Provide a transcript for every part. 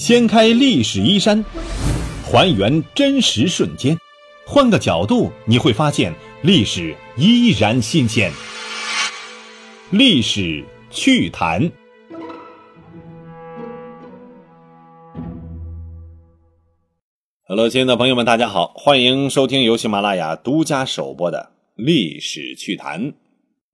掀开历史衣衫，还原真实瞬间，换个角度你会发现历史依然新鲜。历史趣谈。Hello，亲爱的朋友们，大家好，欢迎收听由喜马拉雅独家首播的《历史趣谈》，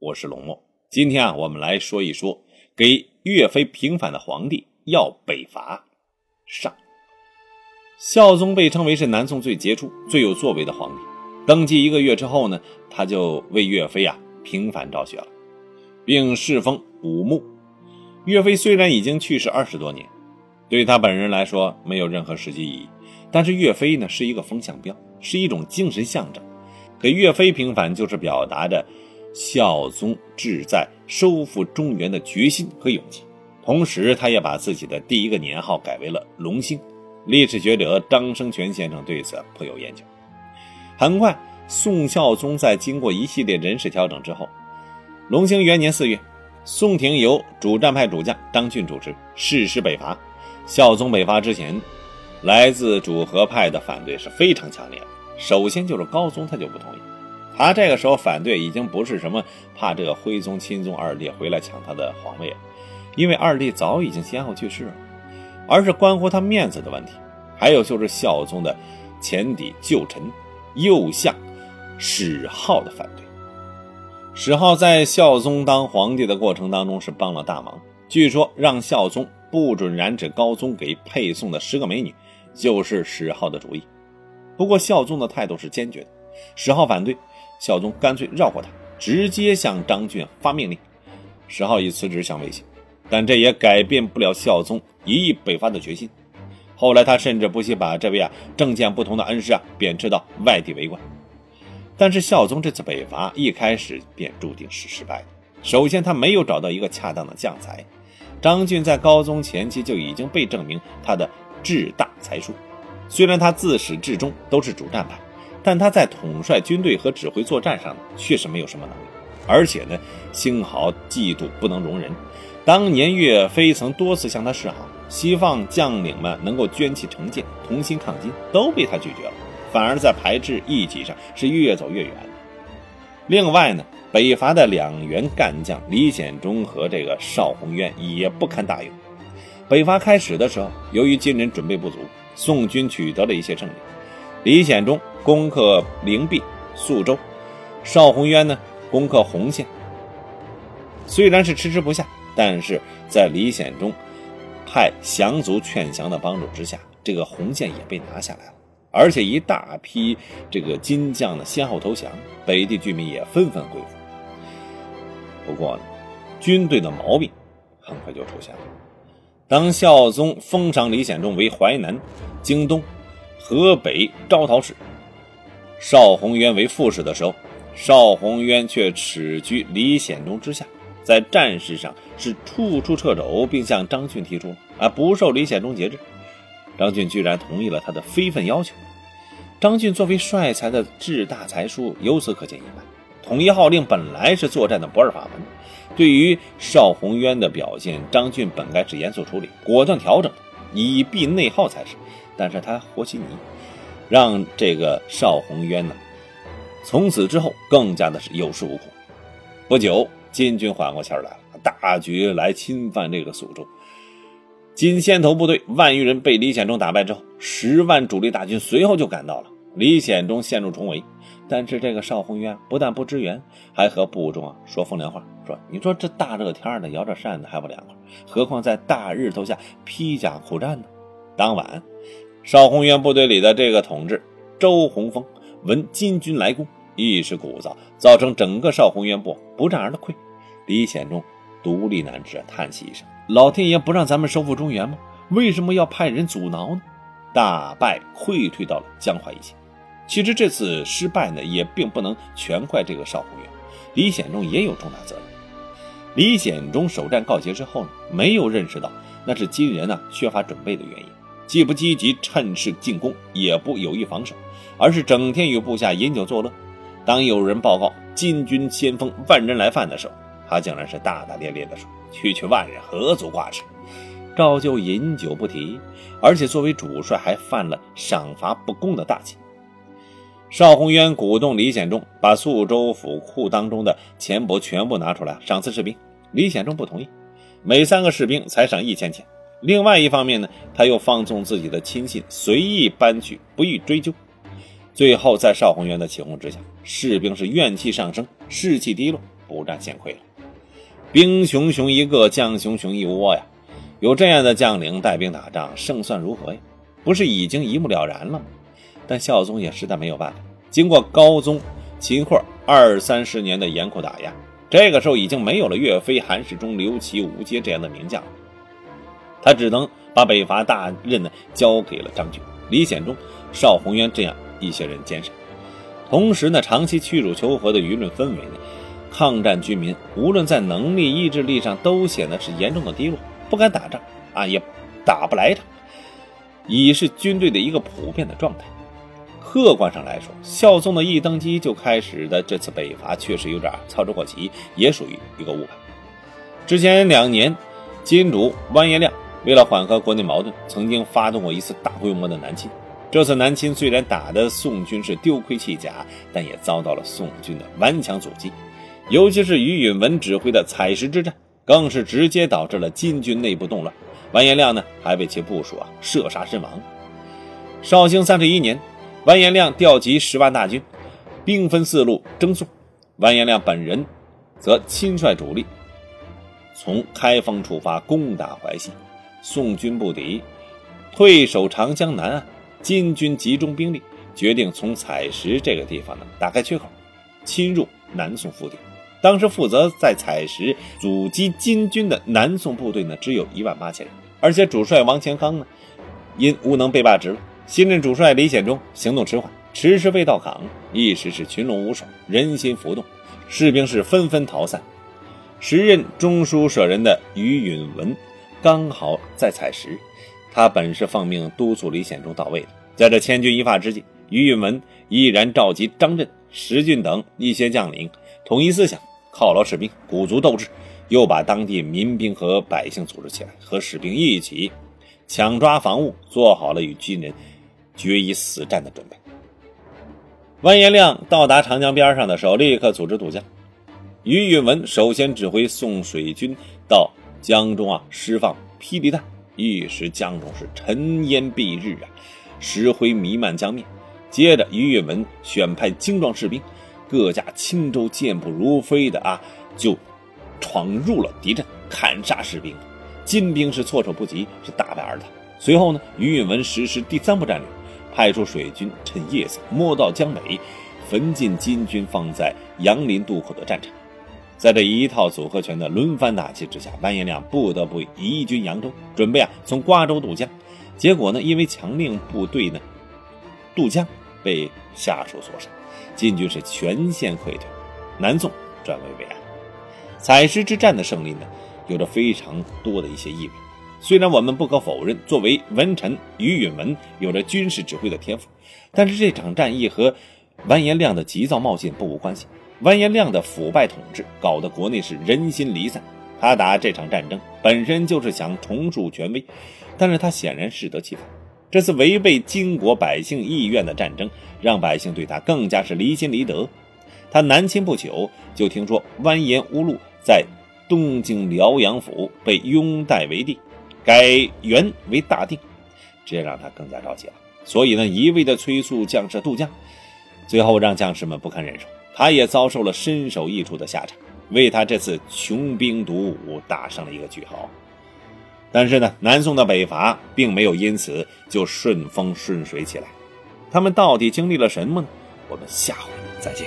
我是龙墨。今天啊，我们来说一说给岳飞平反的皇帝要北伐。上，孝宗被称为是南宋最杰出、最有作为的皇帝。登基一个月之后呢，他就为岳飞啊平反昭雪了，并侍封武穆。岳飞虽然已经去世二十多年，对他本人来说没有任何实际意义，但是岳飞呢是一个风向标，是一种精神象征。给岳飞平反，就是表达着孝宗志在收复中原的决心和勇气。同时，他也把自己的第一个年号改为了隆兴。历史学者张生全先生对此颇有研究。很快，宋孝宗在经过一系列人事调整之后，隆兴元年四月，宋廷由主战派主将张俊主持，誓师北伐。孝宗北伐之前，来自主和派的反对是非常强烈的。首先就是高宗，他就不同意。他这个时候反对已经不是什么怕这个徽宗、钦宗二帝回来抢他的皇位了。因为二弟早已经先后去世了，而是关乎他面子的问题。还有就是孝宗的前敌旧臣右相史浩的反对。史浩在孝宗当皇帝的过程当中是帮了大忙，据说让孝宗不准染指高宗给配送的十个美女，就是史浩的主意。不过孝宗的态度是坚决的，史浩反对，孝宗干脆绕过他，直接向张俊发命令。史浩以辞职相威胁。但这也改变不了孝宗一意北伐的决心。后来他甚至不惜把这位啊政见不同的恩师啊贬斥到外地为官。但是孝宗这次北伐一开始便注定是失败的。首先，他没有找到一个恰当的将才。张俊在高宗前期就已经被证明他的志大才疏。虽然他自始至终都是主战派，但他在统帅军队和指挥作战上确实没有什么能力。而且呢，星豪嫉妒不能容人。当年岳飞曾多次向他示好，希望将领们能够捐弃成见，同心抗金，都被他拒绝了，反而在排斥异己上是越走越远。另外呢，北伐的两员干将李显忠和这个邵宏渊也不堪大用。北伐开始的时候，由于金人准备不足，宋军取得了一些胜利。李显忠攻克灵璧、宿州，邵宏渊呢攻克洪县。虽然是迟迟不下。但是在李显忠派降卒劝降的帮助之下，这个洪县也被拿下来了，而且一大批这个金将呢先后投降，北地居民也纷纷归附。不过呢，军队的毛病很快就出现了。当孝宗封赏李显忠为淮南、京东、河北招讨使，邵宏渊为副使的时候，邵宏渊却耻居李显忠之下。在战事上是处处掣肘，并向张俊提出啊不受李显忠节制。张俊居然同意了他的非分要求。张俊作为帅才的志大才疏，由此可见一斑。统一号令本来是作战的不二法门，对于邵宏渊的表现，张俊本该是严肃处理，果断调整，以避内耗才是。但是他和稀泥，让这个邵宏渊呢，从此之后更加的是有恃无恐。不久。金军缓过气儿来了，大举来侵犯这个苏州。金先头部队万余人被李显忠打败之后，十万主力大军随后就赶到了。李显忠陷入重围，但是这个邵宏渊不但不支援，还和部众啊说风凉话，说：“你说这大热天的摇着扇子还不凉快，何况在大日头下披甲苦战呢？”当晚，邵宏渊部队里的这个统治周洪峰闻金军来攻，一时鼓噪，造成整个邵宏渊部不战而退。李显忠独立难支，叹息一声：“老天爷不让咱们收复中原吗？为什么要派人阻挠呢？”大败溃退到了江淮一线。其实这次失败呢，也并不能全怪这个邵宏渊，李显忠也有重大责任。李显忠首战告捷之后呢，没有认识到那是金人呢缺乏准备的原因，既不积极趁势进攻，也不有意防守，而是整天与部下饮酒作乐。当有人报告金军先锋万人来犯的时候，他竟然是大大咧咧地说：“区区万人何足挂齿。”照旧饮酒不提，而且作为主帅还犯了赏罚不公的大忌。邵宏渊鼓动李显忠把宿州府库当中的钱帛全部拿出来赏赐士兵，李显忠不同意，每三个士兵才赏一千钱。另外一方面呢，他又放纵自己的亲信随意搬取，不予追究。最后在邵宏渊的起哄之下，士兵是怨气上升，士气低落，不战先溃了。兵熊熊一个，将熊熊一窝呀！有这样的将领带兵打仗，胜算如何呀？不是已经一目了然了吗？但孝宗也实在没有办法。经过高宗、秦桧二三十年的严酷打压，这个时候已经没有了岳飞、韩世忠、刘琦、吴阶这样的名将。他只能把北伐大任呢交给了张俊、李显忠、邵宏渊这样一些人坚守。同时呢，长期屈辱求和的舆论氛围呢，抗战军民无论在能力、意志力上都显得是严重的低落，不敢打仗啊，也打不来仗，已是军队的一个普遍的状态。客观上来说，孝宗的一登基就开始的这次北伐确实有点操之过急，也属于一个误判。之前两年，金主完颜亮为了缓和国内矛盾，曾经发动过一次大规模的南侵。这次南侵虽然打得宋军是丢盔弃甲，但也遭到了宋军的顽强阻击。尤其是于允文指挥的采石之战，更是直接导致了金军内部动乱。完颜亮呢，还被其部署啊射杀身亡。绍兴三十一年。完颜亮调集十万大军，兵分四路征宋。完颜亮本人则亲率主力从开封出发，攻打淮西。宋军不敌，退守长江南岸。金军集中兵力，决定从采石这个地方呢打开缺口，侵入南宋腹地。当时负责在采石阻击金军的南宋部队呢，只有一万八千人，而且主帅王乾康呢，因无能被罢职了。新任主帅李显忠行动迟缓，迟迟未到岗，一时是群龙无首，人心浮动，士兵是纷纷逃散。时任中书舍人的于允文刚好在采石，他本是奉命督促李显忠到位的。在这千钧一发之际，于允文毅然召集张震、石俊等一些将领，统一思想，犒劳士兵，鼓足斗志，又把当地民兵和百姓组织起来，和士兵一起抢抓防务，做好了与军人。决一死战的准备。完颜亮到达长江边上的时候，立刻组织渡江。于允文首先指挥送水军到江中啊，释放霹雳弹。一时江中是尘烟蔽日啊，石灰弥漫江面。接着，于允文选派精壮士兵，各架轻舟健步如飞的啊，就闯入了敌阵，砍杀士兵。金兵是措手不及，是大败而逃。随后呢，于允文实施第三步战略。派出水军，趁夜色摸到江北，焚尽金军放在杨林渡口的战场。在这一套组合拳的轮番打击之下，完颜亮不得不移军扬州，准备啊从瓜州渡江。结果呢，因为强令部队呢渡江被下属所杀，金军是全线溃退，南宋转危为安。采石之战的胜利呢，有着非常多的一些意味。虽然我们不可否认，作为文臣于允文有着军事指挥的天赋，但是这场战役和完颜亮的急躁冒进不无关系。完颜亮的腐败统治搞得国内是人心离散，他打这场战争本身就是想重树权威，但是他显然适得其反。这次违背金国百姓意愿的战争，让百姓对他更加是离心离德。他南侵不久，就听说完颜乌禄在东京辽阳府被拥戴为帝。改元为大定，这让他更加着急了。所以呢，一味的催促将士渡江，最后让将士们不堪忍受，他也遭受了身首异处的下场，为他这次穷兵黩武打上了一个句号。但是呢，南宋的北伐并没有因此就顺风顺水起来，他们到底经历了什么呢？我们下回再见。